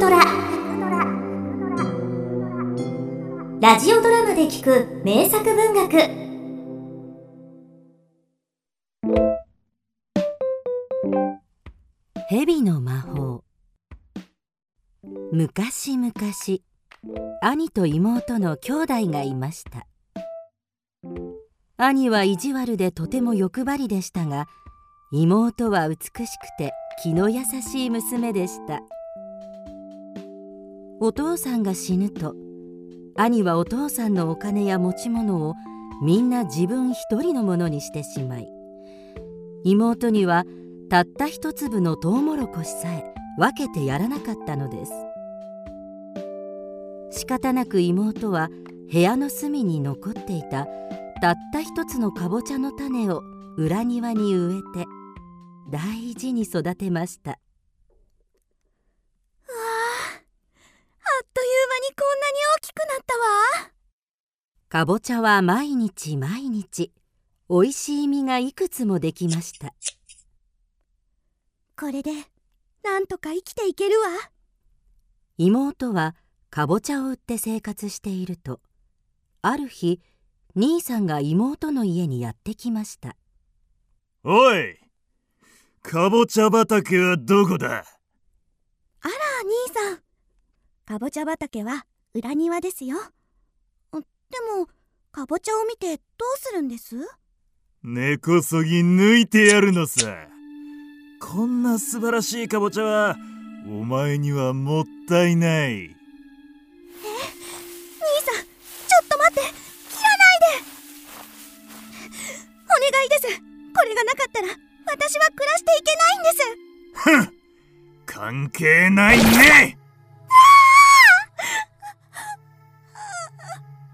トラ。ラジオドラマで聞く名作文学。蛇の魔法。昔々兄と妹の兄弟がいました。兄は意地悪でとても欲張りでしたが妹は美しくて気の優しい娘でした。お父さんが死ぬと兄はお父さんのお金や持ち物をみんな自分一人のものにしてしまい妹にはたった一粒のトウモロコシさえ分けてやらなかったのです。仕方なく妹は部屋の隅に残っていたたった一つのかぼちゃの種を裏庭に植えて大事に育てましたわああっという間にこんなに大きくなったわかぼちゃは毎日毎日おいしい実がいくつもできました。これでなんとか生きていけるわ。妹はかぼちゃを売って生活しているとある日兄さんが妹の家にやってきました。おいかぼちゃ畑はどこだ？あら兄さん。かぼちゃ畑は裏庭ですよ。でもかぼちゃを見てどうするんです？根こそぎ抜いてやるのさ。こんな素晴らしいかぼちゃはお前にはもったいない。え？兄さんちょっと待って。切らないで。お願いです。これがなかったら私は暮らしていけないんです。ふん。関係ないね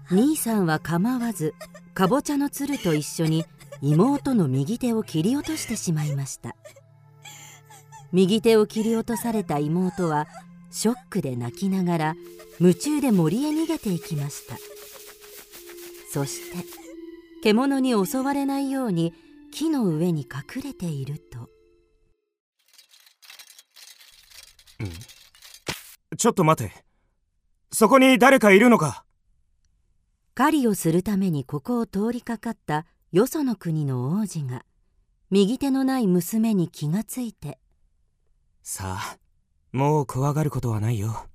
兄さんは構わずかぼちゃのつると一緒に妹の右手を切り落としてしまいました。右手を切り落とされた妹はショックで泣きながら夢中で森へ逃げていきました。そして獣に襲われないように木の上に隠れていると、ちょっと待て。そこに誰かいるのか。狩りをするためにここを通りかかったよその国の王子が右手のない娘に気がついてさあもう怖がることはないよ。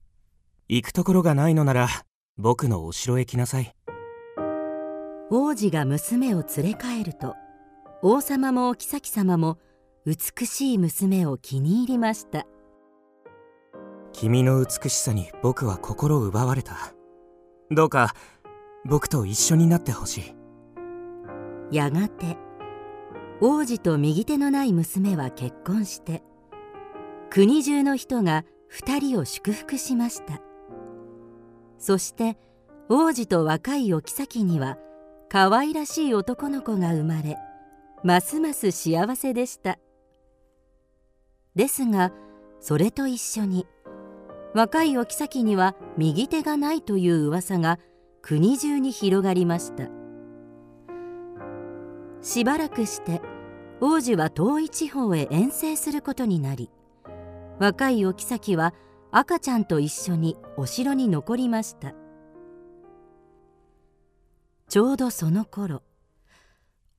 行くところがないのなら僕のお城へ来なさい。王子が娘を連れ帰ると王様もお妃様も美しい娘を気に入りました。君の美しさに僕は心奪われた。どうか僕と一緒になってほしい。やがて王子と右手のない娘は結婚して国中の人が2人を祝福しました。そして王子と若いお妃には可愛らしい男の子が生まれますます幸せでした。ですがそれと一緒に若いお妃には右手がないという噂が国中に広がりました。しばらくして王子は遠い地方へ遠征することになり若いお妃は赤ちゃんと一緒にお城に残りました。ちょうどその頃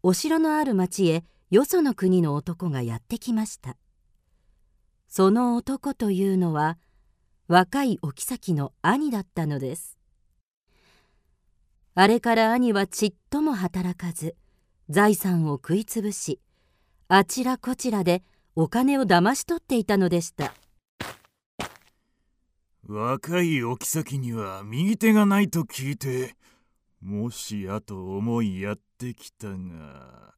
お城のある町へよその国の男がやってきました。その男というのは若いお妃の兄だったのです。あれから兄はちっとも働かず財産を食いつぶしあちらこちらでお金を騙し取っていたのでした。若いお妃には右手がないと聞いてもしやと思いやってきたが。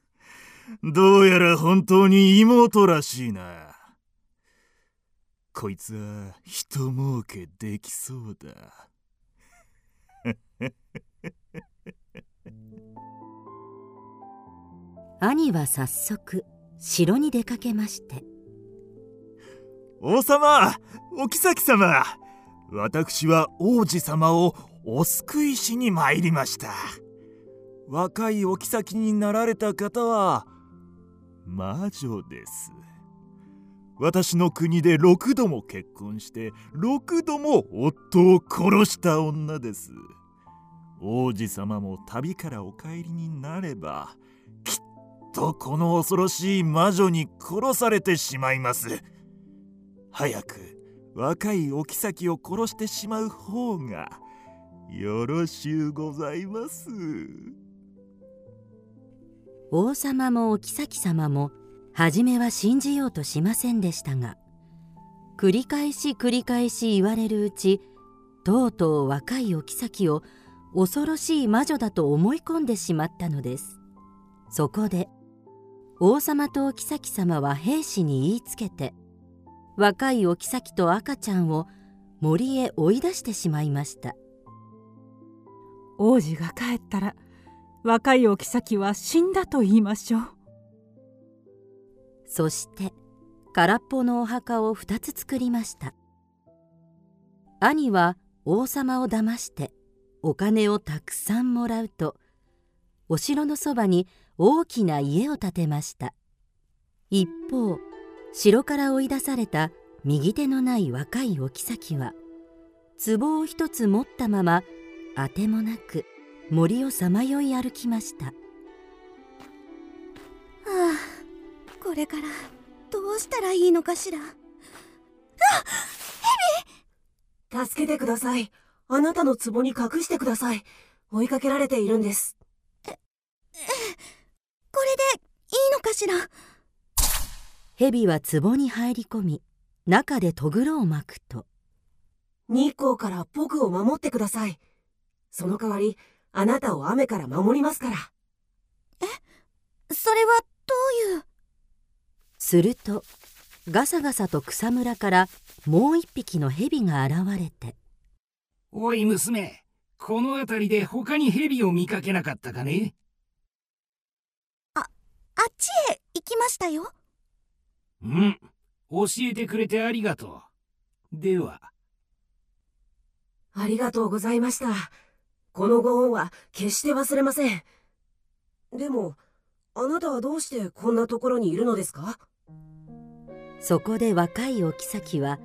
どうやら本当に妹らしいな。こいつは人儲けできそうだ。兄は早速城に出かけまして。王様お妃様私は王子様をお救いしに参りました。若いお妃になられた方は魔女です。私の国で6度も結婚して6度も夫を殺した女です。王子様も旅からお帰りになればきっとこの恐ろしい魔女に殺されてしまいます。早く若いお妃を殺してしまう方がよろしゅうございます。王様もお妃様も初めは信じようとしませんでしたが繰り返し繰り返し言われるうちとうとう若いお妃を恐ろしい魔女だと思い込んでしまったのです。そこで王様とお妃様は兵士に言いつけて若いお妃と赤ちゃんを森へ追い出してしまいました。王子が帰ったら若いお妃は死んだと言いましょう。そして空っぽのお墓を2つ作りました。兄は王様を騙してお金をたくさんもらうとお城のそばに大きな家を建てました。一方城から追い出された右手のない若いお妃は壺を一つ持ったままあてもなく森をさまよい歩きました。はあこれからどうしたらいいのかしら。助けてください。あなたの壺に隠してください。追いかけられているんです。これでいいのかしら？蛇は壺に入り込み中でとぐろを巻くと日光から僕を守ってください。その代わり、あなたを雨から守りますから。それはどういう？するとガサガサと草むらからもう一匹の蛇が現れておい娘、この辺りで他に蛇を見かけなかったかね？あっちへ行きましたようん、教えてくれてありがとう。では、ありがとうございました。このご恩は決して忘れません。でも、あなたはどうしてこんなところにいるのですか？そこで若いお妃は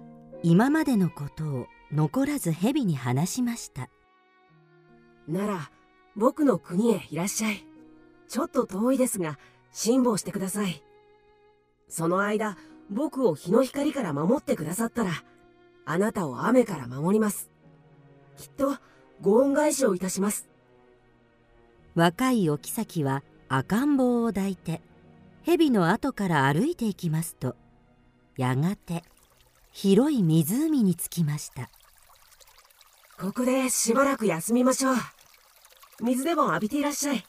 今までのことを残らず蛇に話しましたなら、僕の国へいらっしゃい。ちょっと遠いですが、辛抱してください。その間、僕を日の光から守ってくださったら、あなたを雨から守ります。きっと、ご恩返しをいたします。若いお妃は赤ん坊を抱いて蛇の後から歩いていきますとやがて広い湖に着きましたここでしばらく休みましょう。水でも浴びていらっしゃい。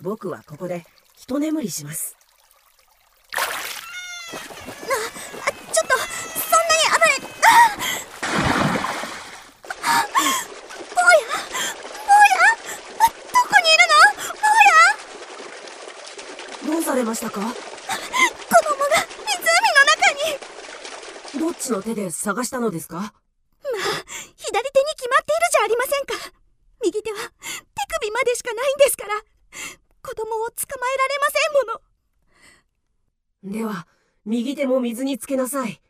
僕はここで一眠りします。ちょっとそんなに暴れああ坊や坊やどこにいるの？坊やどうされましたか？子供が湖の中に。どっちの手で探したのですかまあ左手に決まっているじゃありませんか右手は手首までしかないんですから子供を捕まえられませんものでは、右手も水につけなさい。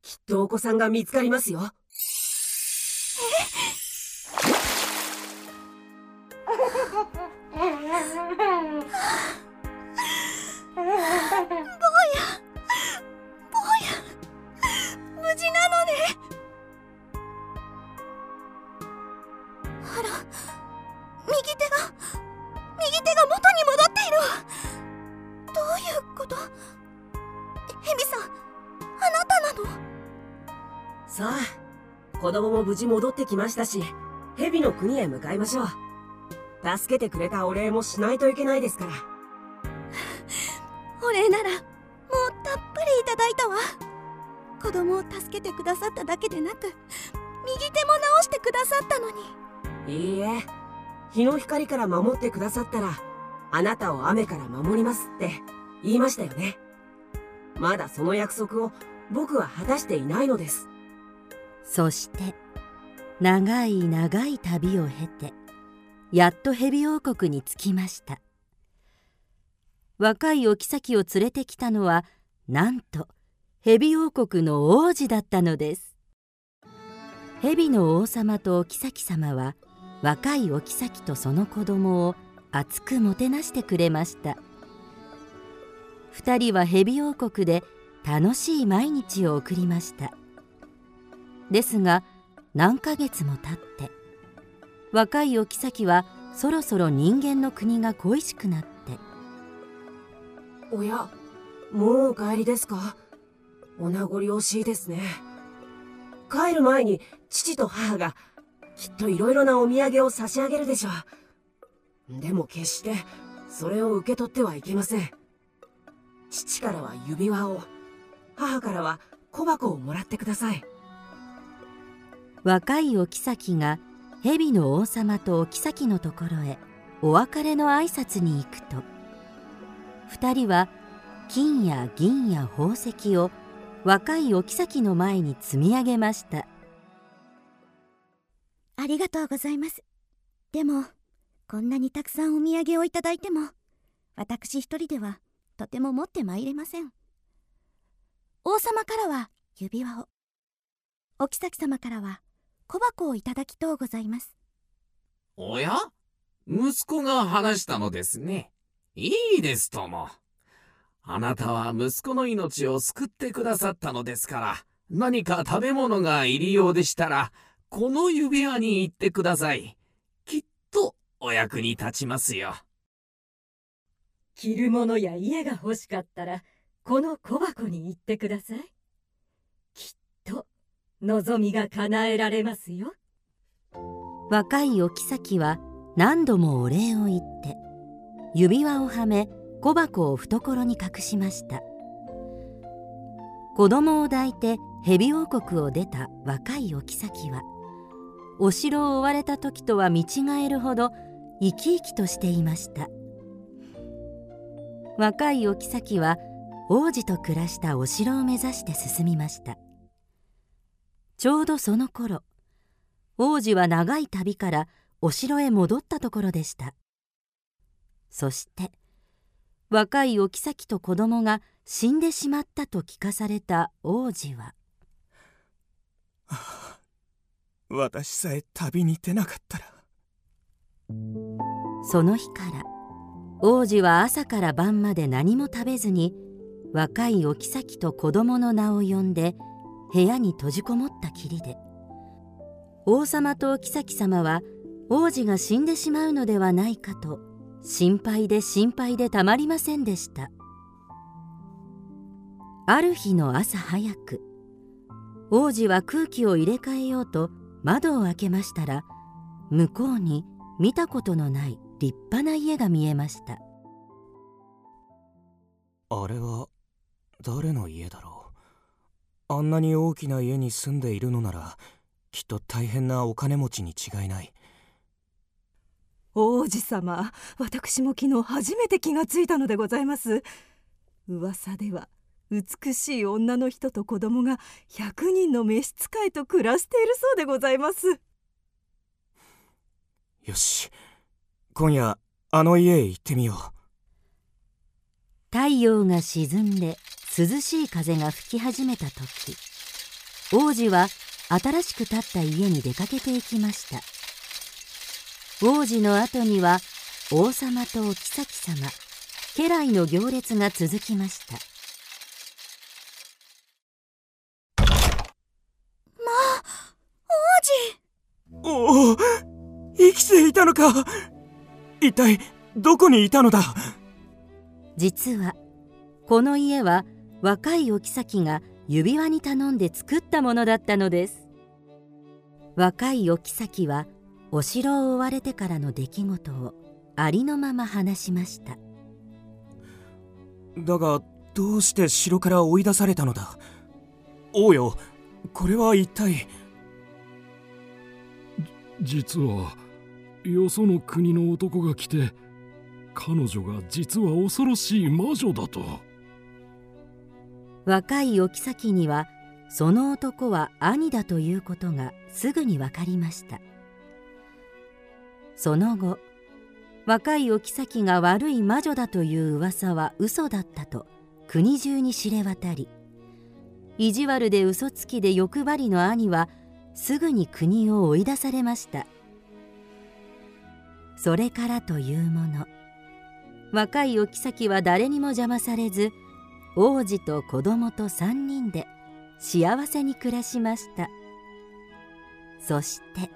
きっとお子さんが見つかりますよ。無事戻ってきましたし、蛇の国へ向かいましょう。助けてくれたお礼もしないといけないですから。お礼ならもうたっぷりいただいたわ子供を助けてくださっただけでなく右手も直してくださったのにいいえ、日の光から守ってくださったら、あなたを雨から守りますって言いましたよね。まだその約束を僕は果たしていないのです。そして長い長い旅を経てやっと蛇王国に着きました。若いお妃を連れてきたのはなんと蛇王国の王子だったのです。蛇の王様とお妃様は若いお妃とその子供を熱くもてなしてくれました。2人は蛇王国で楽しい毎日を送りました。ですが何ヶ月も経って若いお妃はそろそろ人間の国が恋しくなって。おやもうお帰りですか？お名残惜しいですね。帰る前に父と母がきっといろいろなお土産を差し上げるでしょう。でも決してそれを受け取ってはいけません。父からは指輪を母からは小箱をもらってください。若いお妃が蛇の王様とお妃のところへお別れの挨拶に行くと2人は金や銀や宝石を若いお妃の前に積み上げました。ありがとうございます。でもこんなにたくさんお土産をいただいても私一人ではとても持ってまいれません。王様からは指輪をお妃様からは小箱をいただきとうございますおや？息子が話したのですね。いいですとも。あなたは息子の命を救ってくださったのですから、何か食べ物が入りようでしたら、この指輪に行ってください。きっとお役に立ちますよ。着るものや家が欲しかったら、この小箱に行ってください。望みが叶えられますよ。若いお妃は何度もお礼を言って指輪をはめ小箱を懐に隠しました。子供を抱いて蛇王国を出た若いお妃はお城を追われた時とは見違えるほど生き生きとしていました。若いお妃は王子と暮らしたお城を目指して進みました。ちょうどその頃王子は長い旅からお城へ戻ったところでした。そして若いお妃と子供が死んでしまったと聞かされた王子は私さえ旅に出なかったらその日から王子は朝から晩まで何も食べずに若いお妃と子供の名を呼んで部屋に閉じこもったきりで王様とお妃様は王子が死んでしまうのではないかと心配で心配でたまりませんでした。ある日の朝早く王子は空気を入れ替えようと窓を開けましたら向こうに見たことのない立派な家が見えました。あれは誰の家だろう？あんなに大きな家に住んでいるのならきっと大変なお金持ちに違いない。王子様私も昨日初めて気がついたのでございます。噂では美しい女の人と子供が100人の召使いと暮らしているそうでございます。よし。今夜あの家へ行ってみよう。太陽が沈んで涼しい風が吹き始めた時王子は新しく建った家に出かけていきました。王子の後には王様とお妃様家来の行列が続きました。まあ王子！おお生きていたのか。一体どこにいたのだ。実はこの家は若いお妃が指輪に頼んで作ったものだったのです。若いお妃はお城を追われてからの出来事をありのまま話しました。だがどうして城から追い出されたのだ？王よこれは一体？実はよその国の男が来て彼女が実は恐ろしい魔女だと若いお妃にはその男は兄だということがすぐに分かりました。その後若いお妃が悪い魔女だという噂は嘘だったと国中に知れ渡り意地悪で嘘つきで欲張りの兄はすぐに国を追い出されました。それからというもの。若いお妃は誰にも邪魔されず王子と子供と3人で幸せに暮らしました。そして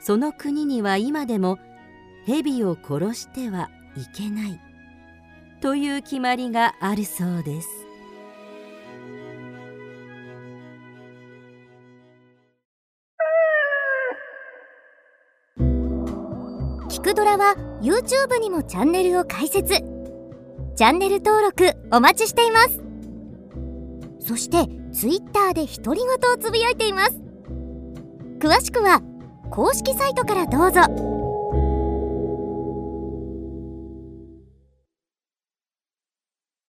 その国には今でも蛇を殺してはいけないという決まりがあるそうです。キクドラは YouTube にもチャンネルを開設。チャンネル登録お待ちしています。そして Twitter で独り言をつぶやいています。詳しくは公式サイトからどうぞ。